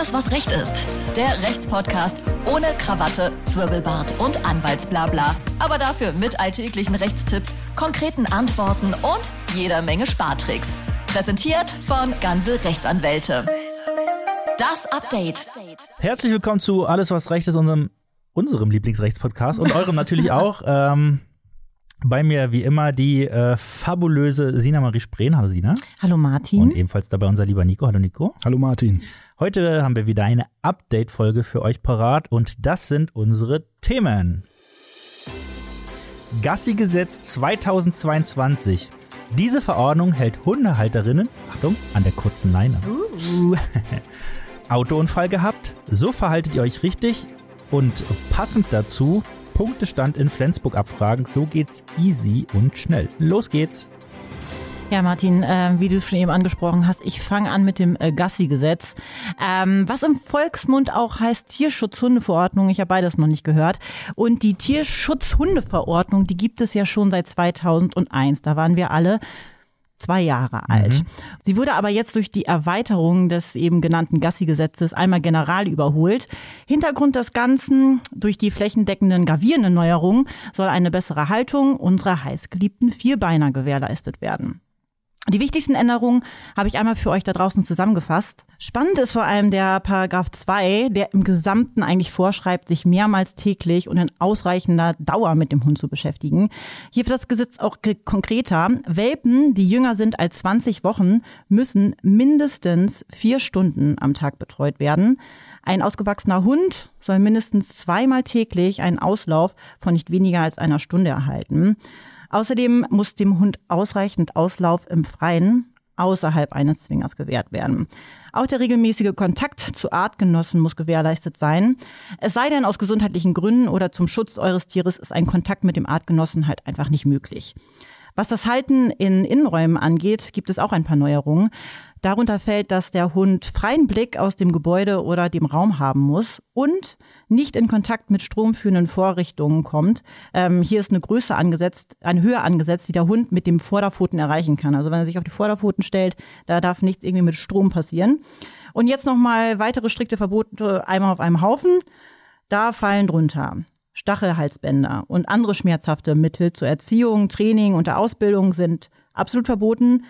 Alles, was Recht ist. Der Rechtspodcast ohne Krawatte, Zwirbelbart und Anwaltsblabla. Aber dafür mit alltäglichen Rechtstipps, konkreten Antworten und jeder Menge Spartricks. Präsentiert von Ganze Rechtsanwälte. Das Update. Herzlich willkommen zu Alles, was Recht ist, unserem, unserem Lieblingsrechtspodcast und eurem natürlich auch. Ähm, bei mir wie immer die äh, fabulöse Sina Marie Spreen. Hallo Sina. Hallo Martin. Und ebenfalls dabei unser lieber Nico. Hallo Nico. Hallo Martin. Heute haben wir wieder eine Update-Folge für euch parat und das sind unsere Themen. Gassi-Gesetz 2022. Diese Verordnung hält Hundehalterinnen, Achtung, an der kurzen Leine. Uh. Autounfall gehabt? So verhaltet ihr euch richtig? Und passend dazu Punktestand in Flensburg abfragen. So geht's easy und schnell. Los geht's. Ja, Martin, äh, wie du es schon eben angesprochen hast, ich fange an mit dem äh, Gassi-Gesetz, ähm, was im Volksmund auch heißt Tierschutzhundeverordnung. Ich habe beides noch nicht gehört. Und die Tierschutzhundeverordnung, die gibt es ja schon seit 2001. Da waren wir alle zwei Jahre alt. Mhm. Sie wurde aber jetzt durch die Erweiterung des eben genannten Gassi-Gesetzes einmal general überholt. Hintergrund des Ganzen, durch die flächendeckenden gravierenden Neuerungen soll eine bessere Haltung unserer heißgeliebten Vierbeiner gewährleistet werden. Die wichtigsten Änderungen habe ich einmal für euch da draußen zusammengefasst. Spannend ist vor allem der Paragraph 2, der im Gesamten eigentlich vorschreibt, sich mehrmals täglich und in ausreichender Dauer mit dem Hund zu beschäftigen. Hier wird das Gesetz auch konkreter. Welpen, die jünger sind als 20 Wochen, müssen mindestens vier Stunden am Tag betreut werden. Ein ausgewachsener Hund soll mindestens zweimal täglich einen Auslauf von nicht weniger als einer Stunde erhalten. Außerdem muss dem Hund ausreichend Auslauf im Freien außerhalb eines Zwingers gewährt werden. Auch der regelmäßige Kontakt zu Artgenossen muss gewährleistet sein. Es sei denn, aus gesundheitlichen Gründen oder zum Schutz eures Tieres ist ein Kontakt mit dem Artgenossen halt einfach nicht möglich. Was das Halten in Innenräumen angeht, gibt es auch ein paar Neuerungen. Darunter fällt, dass der Hund freien Blick aus dem Gebäude oder dem Raum haben muss und nicht in Kontakt mit stromführenden Vorrichtungen kommt. Ähm, hier ist eine Größe angesetzt, eine Höhe angesetzt, die der Hund mit dem Vorderpfoten erreichen kann. Also wenn er sich auf die Vorderpfoten stellt, da darf nichts irgendwie mit Strom passieren. Und jetzt nochmal weitere strikte Verbote einmal auf einem Haufen. Da fallen drunter Stachelhalsbänder und andere schmerzhafte Mittel zur Erziehung, Training und der Ausbildung sind absolut verboten.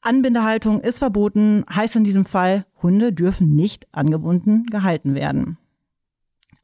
Anbindehaltung ist verboten, heißt in diesem Fall, Hunde dürfen nicht angebunden gehalten werden.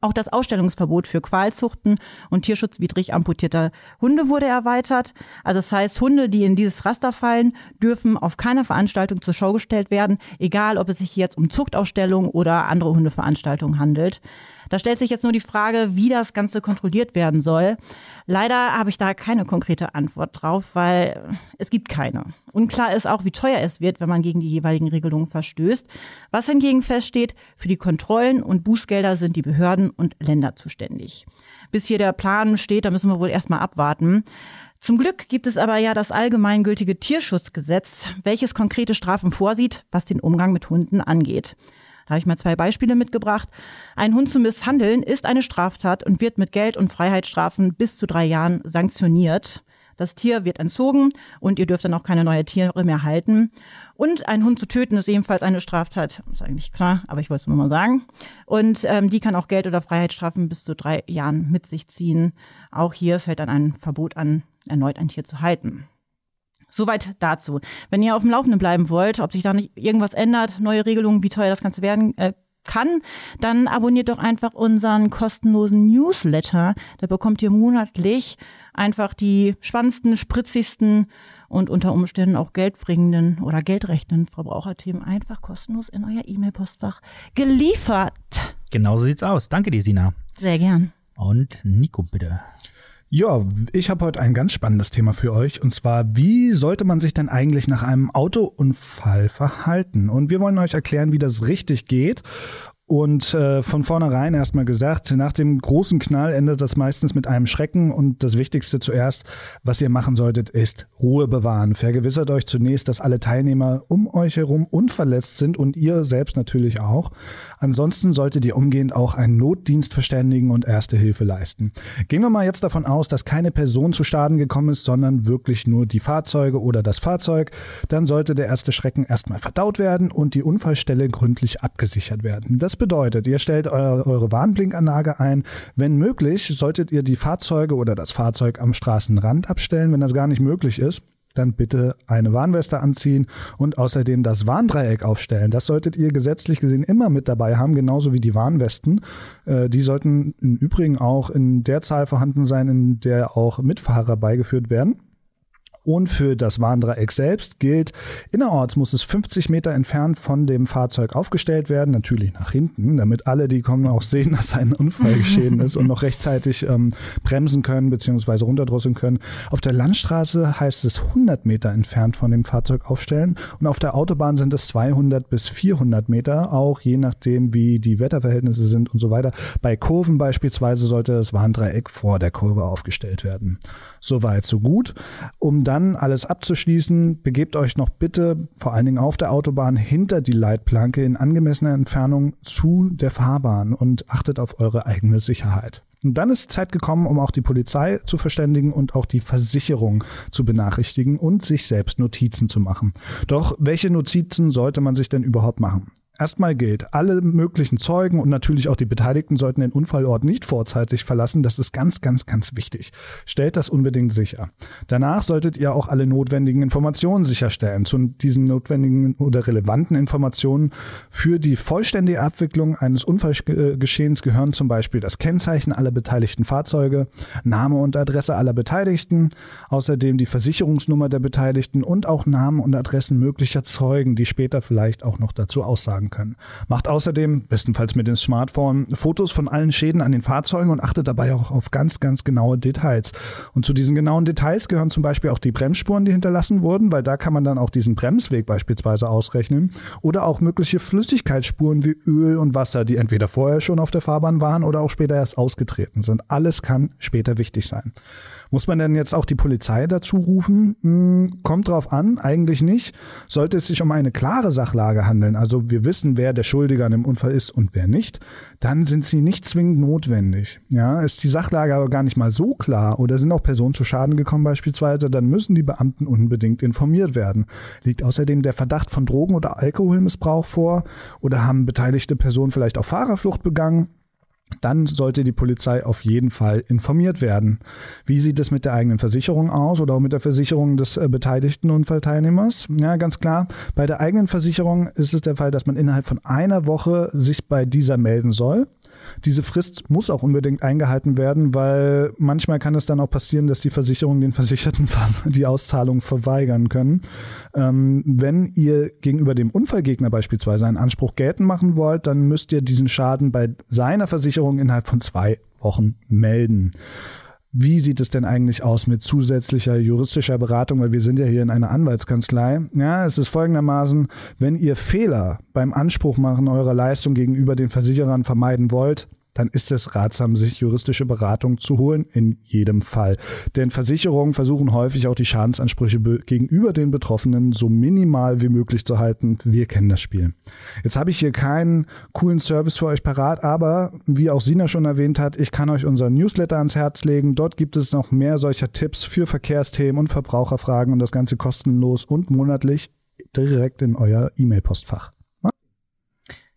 Auch das Ausstellungsverbot für Qualzuchten und tierschutzwidrig amputierter Hunde wurde erweitert. Also das heißt, Hunde, die in dieses Raster fallen, dürfen auf keiner Veranstaltung zur Schau gestellt werden, egal ob es sich jetzt um Zuchtausstellungen oder andere Hundeveranstaltungen handelt. Da stellt sich jetzt nur die Frage, wie das Ganze kontrolliert werden soll. Leider habe ich da keine konkrete Antwort drauf, weil es gibt keine. Unklar ist auch, wie teuer es wird, wenn man gegen die jeweiligen Regelungen verstößt. Was hingegen feststeht, für die Kontrollen und Bußgelder sind die Behörden und Länder zuständig. Bis hier der Plan steht, da müssen wir wohl erstmal abwarten. Zum Glück gibt es aber ja das allgemeingültige Tierschutzgesetz, welches konkrete Strafen vorsieht, was den Umgang mit Hunden angeht. Da habe ich mal zwei Beispiele mitgebracht. Ein Hund zu misshandeln ist eine Straftat und wird mit Geld- und Freiheitsstrafen bis zu drei Jahren sanktioniert. Das Tier wird entzogen und ihr dürft dann auch keine neuen Tiere mehr halten. Und einen Hund zu töten ist ebenfalls eine Straftat. Ist eigentlich klar, aber ich wollte es nur mal sagen. Und ähm, die kann auch Geld- oder Freiheitsstrafen bis zu drei Jahren mit sich ziehen. Auch hier fällt dann ein Verbot an, erneut ein Tier zu halten. Soweit dazu. Wenn ihr auf dem Laufenden bleiben wollt, ob sich da nicht irgendwas ändert, neue Regelungen, wie teuer das Ganze werden äh, kann, dann abonniert doch einfach unseren kostenlosen Newsletter. Da bekommt ihr monatlich einfach die spannendsten, spritzigsten und unter Umständen auch geldbringenden oder geldrechtenden Verbraucherthemen einfach kostenlos in euer E-Mail-Postfach geliefert. Genauso sieht's aus. Danke dir, Sina. Sehr gern. Und Nico, bitte. Ja, ich habe heute ein ganz spannendes Thema für euch. Und zwar, wie sollte man sich denn eigentlich nach einem Autounfall verhalten? Und wir wollen euch erklären, wie das richtig geht. Und äh, von vornherein erstmal gesagt, nach dem großen Knall endet das meistens mit einem Schrecken und das Wichtigste zuerst, was ihr machen solltet, ist Ruhe bewahren. Vergewissert euch zunächst, dass alle Teilnehmer um euch herum unverletzt sind und ihr selbst natürlich auch. Ansonsten solltet ihr umgehend auch einen Notdienst verständigen und erste Hilfe leisten. Gehen wir mal jetzt davon aus, dass keine Person zu Schaden gekommen ist, sondern wirklich nur die Fahrzeuge oder das Fahrzeug. Dann sollte der erste Schrecken erstmal verdaut werden und die Unfallstelle gründlich abgesichert werden. Das bedeutet, ihr stellt eure, eure Warnblinkanlage ein. Wenn möglich, solltet ihr die Fahrzeuge oder das Fahrzeug am Straßenrand abstellen. Wenn das gar nicht möglich ist, dann bitte eine Warnweste anziehen und außerdem das Warndreieck aufstellen. Das solltet ihr gesetzlich gesehen immer mit dabei haben, genauso wie die Warnwesten. Äh, die sollten im Übrigen auch in der Zahl vorhanden sein, in der auch Mitfahrer beigeführt werden. Und für das Warndreieck selbst gilt, innerorts muss es 50 Meter entfernt von dem Fahrzeug aufgestellt werden, natürlich nach hinten, damit alle, die kommen, auch sehen, dass ein Unfall geschehen ist und noch rechtzeitig ähm, bremsen können bzw. runterdrosseln können. Auf der Landstraße heißt es 100 Meter entfernt von dem Fahrzeug aufstellen und auf der Autobahn sind es 200 bis 400 Meter, auch je nachdem, wie die Wetterverhältnisse sind und so weiter. Bei Kurven beispielsweise sollte das Warndreieck vor der Kurve aufgestellt werden. Soweit, so gut. Um dann alles abzuschließen, begebt euch noch bitte, vor allen Dingen auf der Autobahn, hinter die Leitplanke in angemessener Entfernung zu der Fahrbahn und achtet auf eure eigene Sicherheit. Und dann ist die Zeit gekommen, um auch die Polizei zu verständigen und auch die Versicherung zu benachrichtigen und sich selbst Notizen zu machen. Doch welche Notizen sollte man sich denn überhaupt machen? Erstmal gilt, alle möglichen Zeugen und natürlich auch die Beteiligten sollten den Unfallort nicht vorzeitig verlassen. Das ist ganz, ganz, ganz wichtig. Stellt das unbedingt sicher. Danach solltet ihr auch alle notwendigen Informationen sicherstellen. Zu diesen notwendigen oder relevanten Informationen für die vollständige Abwicklung eines Unfallgeschehens gehören zum Beispiel das Kennzeichen aller beteiligten Fahrzeuge, Name und Adresse aller Beteiligten, außerdem die Versicherungsnummer der Beteiligten und auch Namen und Adressen möglicher Zeugen, die später vielleicht auch noch dazu aussagen tragen können. Macht außerdem, bestenfalls mit dem Smartphone, Fotos von allen Schäden an den Fahrzeugen und achtet dabei auch auf ganz, ganz genaue Details. Und zu diesen genauen Details gehören zum Beispiel auch die Bremsspuren, die hinterlassen wurden, weil da kann man dann auch diesen Bremsweg beispielsweise ausrechnen. Oder auch mögliche Flüssigkeitsspuren wie Öl und Wasser, die entweder vorher schon auf der Fahrbahn waren oder auch später erst ausgetreten sind. Alles kann später wichtig sein. Muss man denn jetzt auch die Polizei dazu rufen? Hm, kommt drauf an, eigentlich nicht. Sollte es sich um eine klare Sachlage handeln, also wir wissen, wer der Schuldige an dem Unfall ist und wer nicht, dann sind sie nicht zwingend notwendig. Ja, ist die Sachlage aber gar nicht mal so klar oder sind auch Personen zu Schaden gekommen beispielsweise, dann müssen die Beamten unbedingt informiert werden. Liegt außerdem der Verdacht von Drogen- oder Alkoholmissbrauch vor oder haben beteiligte Personen vielleicht auch Fahrerflucht begangen? Dann sollte die Polizei auf jeden Fall informiert werden. Wie sieht es mit der eigenen Versicherung aus oder auch mit der Versicherung des äh, beteiligten Unfallteilnehmers? Ja, ganz klar. Bei der eigenen Versicherung ist es der Fall, dass man innerhalb von einer Woche sich bei dieser melden soll. Diese Frist muss auch unbedingt eingehalten werden, weil manchmal kann es dann auch passieren, dass die Versicherungen den Versicherten die Auszahlung verweigern können. Ähm, wenn ihr gegenüber dem Unfallgegner beispielsweise einen Anspruch geltend machen wollt, dann müsst ihr diesen Schaden bei seiner Versicherung innerhalb von zwei Wochen melden. Wie sieht es denn eigentlich aus mit zusätzlicher juristischer Beratung? Weil wir sind ja hier in einer Anwaltskanzlei. Ja, es ist folgendermaßen, wenn ihr Fehler beim Anspruch machen eurer Leistung gegenüber den Versicherern vermeiden wollt, dann ist es ratsam, sich juristische Beratung zu holen, in jedem Fall. Denn Versicherungen versuchen häufig auch die Schadensansprüche gegenüber den Betroffenen so minimal wie möglich zu halten. Wir kennen das Spiel. Jetzt habe ich hier keinen coolen Service für euch parat, aber wie auch Sina schon erwähnt hat, ich kann euch unseren Newsletter ans Herz legen. Dort gibt es noch mehr solcher Tipps für Verkehrsthemen und Verbraucherfragen und das Ganze kostenlos und monatlich direkt in euer E-Mail-Postfach.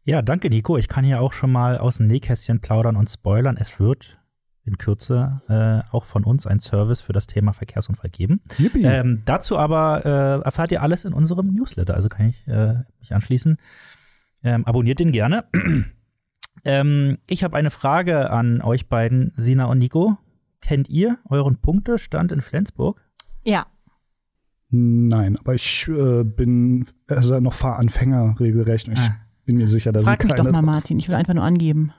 Ja, danke, Nico. Ich kann hier auch schon mal aus dem Nähkästchen plaudern und spoilern. Es wird in Kürze äh, auch von uns ein Service für das Thema Verkehrsunfall geben. Ähm, dazu aber äh, erfahrt ihr alles in unserem Newsletter, also kann ich äh, mich anschließen. Ähm, abonniert den gerne. ähm, ich habe eine Frage an euch beiden, Sina und Nico. Kennt ihr euren Punktestand in Flensburg? Ja. Nein, aber ich äh, bin also noch Fahranfänger regelrecht. Ich ah bin mir sicher, dass Frag mich doch mal, Martin. Ich will einfach nur angeben.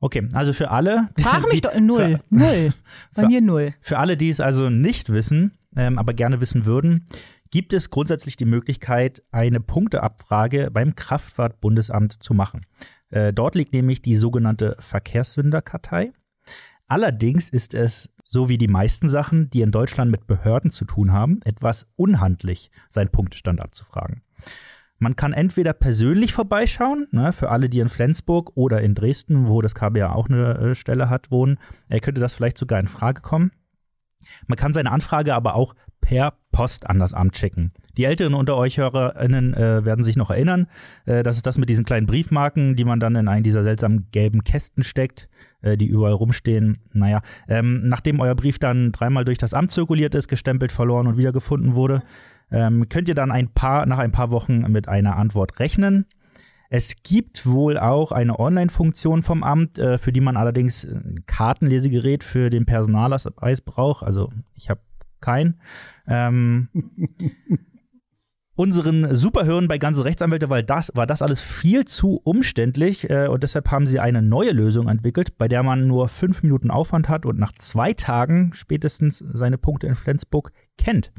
Okay, also für alle. Frag mich doch. Null. Für, null. Bei für, mir null. Für alle, die es also nicht wissen, ähm, aber gerne wissen würden, gibt es grundsätzlich die Möglichkeit, eine Punkteabfrage beim Kraftfahrtbundesamt zu machen. Äh, dort liegt nämlich die sogenannte Verkehrssünderkartei. Allerdings ist es, so wie die meisten Sachen, die in Deutschland mit Behörden zu tun haben, etwas unhandlich, seinen Punktestand abzufragen. Man kann entweder persönlich vorbeischauen, ne, für alle, die in Flensburg oder in Dresden, wo das KBA auch eine äh, Stelle hat, wohnen, äh, könnte das vielleicht sogar in Frage kommen. Man kann seine Anfrage aber auch per Post an das Amt schicken. Die Älteren unter euch HörerInnen äh, werden sich noch erinnern. Äh, das ist das mit diesen kleinen Briefmarken, die man dann in einen dieser seltsamen gelben Kästen steckt, äh, die überall rumstehen. Naja, ähm, nachdem euer Brief dann dreimal durch das Amt zirkuliert ist, gestempelt, verloren und wiedergefunden wurde, ähm, könnt ihr dann ein paar, nach ein paar Wochen mit einer Antwort rechnen. Es gibt wohl auch eine Online-Funktion vom Amt, äh, für die man allerdings ein Kartenlesegerät für den Personalausweis braucht. Also ich habe kein. Ähm, unseren Superhirn bei ganze Rechtsanwälte, weil das war das alles viel zu umständlich äh, und deshalb haben sie eine neue Lösung entwickelt, bei der man nur fünf Minuten Aufwand hat und nach zwei Tagen spätestens seine Punkte in Flensburg kennt.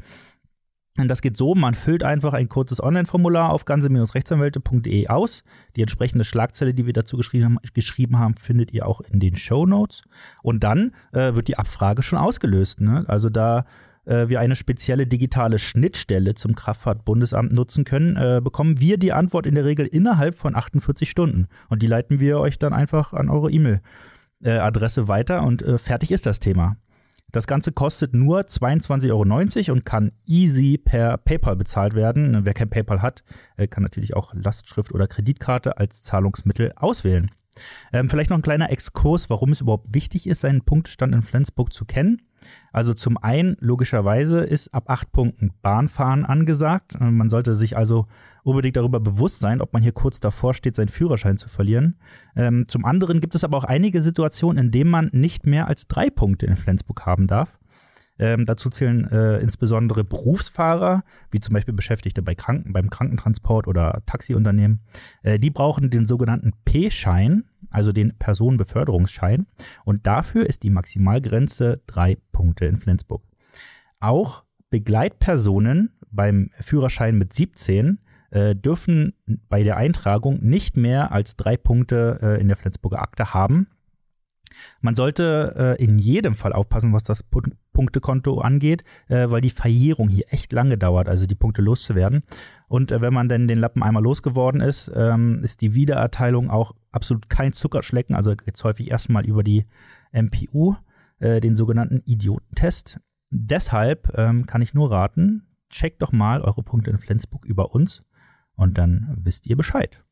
Und das geht so, man füllt einfach ein kurzes Online-Formular auf ganze-rechtsanwälte.de aus. Die entsprechende Schlagzeile, die wir dazu geschrieben haben, geschrieben haben findet ihr auch in den Show Notes. Und dann äh, wird die Abfrage schon ausgelöst. Ne? Also da äh, wir eine spezielle digitale Schnittstelle zum Kraftfahrtbundesamt nutzen können, äh, bekommen wir die Antwort in der Regel innerhalb von 48 Stunden. Und die leiten wir euch dann einfach an eure E-Mail-Adresse äh, weiter und äh, fertig ist das Thema. Das Ganze kostet nur 22,90 Euro und kann easy per PayPal bezahlt werden. Wer kein PayPal hat, äh, kann natürlich auch Lastschrift oder Kreditkarte als Zahlungsmittel auswählen. Ähm, vielleicht noch ein kleiner Exkurs, warum es überhaupt wichtig ist, seinen Punktstand in Flensburg zu kennen. Also zum einen, logischerweise, ist ab acht Punkten Bahnfahren angesagt. Äh, man sollte sich also unbedingt darüber bewusst sein, ob man hier kurz davor steht, seinen Führerschein zu verlieren. Ähm, zum anderen gibt es aber auch einige Situationen, in denen man nicht mehr als drei Punkte in Flensburg haben darf. Ähm, dazu zählen äh, insbesondere Berufsfahrer, wie zum Beispiel Beschäftigte bei Kranken, beim Krankentransport oder Taxiunternehmen. Äh, die brauchen den sogenannten P-Schein, also den Personenbeförderungsschein. Und dafür ist die Maximalgrenze drei Punkte in Flensburg. Auch Begleitpersonen beim Führerschein mit 17 äh, dürfen bei der Eintragung nicht mehr als drei Punkte äh, in der Flensburger Akte haben. Man sollte äh, in jedem Fall aufpassen, was das Punktekonto angeht, äh, weil die Verjährung hier echt lange dauert, also die Punkte loszuwerden. Und äh, wenn man denn den Lappen einmal losgeworden ist, ähm, ist die Wiedererteilung auch absolut kein Zuckerschlecken. Also geht es häufig erstmal über die MPU, äh, den sogenannten Idiotentest. Deshalb ähm, kann ich nur raten, checkt doch mal eure Punkte in Flensburg über uns und dann wisst ihr Bescheid.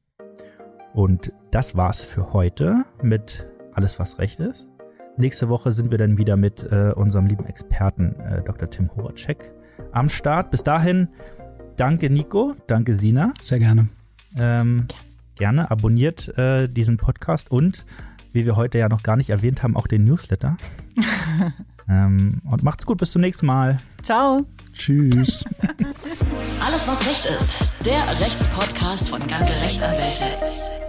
Und das war's für heute mit alles, was recht ist. Nächste Woche sind wir dann wieder mit äh, unserem lieben Experten äh, Dr. Tim Horacek am Start. Bis dahin, danke Nico, danke Sina. Sehr gerne. Ähm, gerne abonniert äh, diesen Podcast und, wie wir heute ja noch gar nicht erwähnt haben, auch den Newsletter. ähm, und macht's gut, bis zum nächsten Mal. Ciao. Tschüss. Alles, was Recht ist. Der Rechtspodcast von ganze Rechtsanwälte.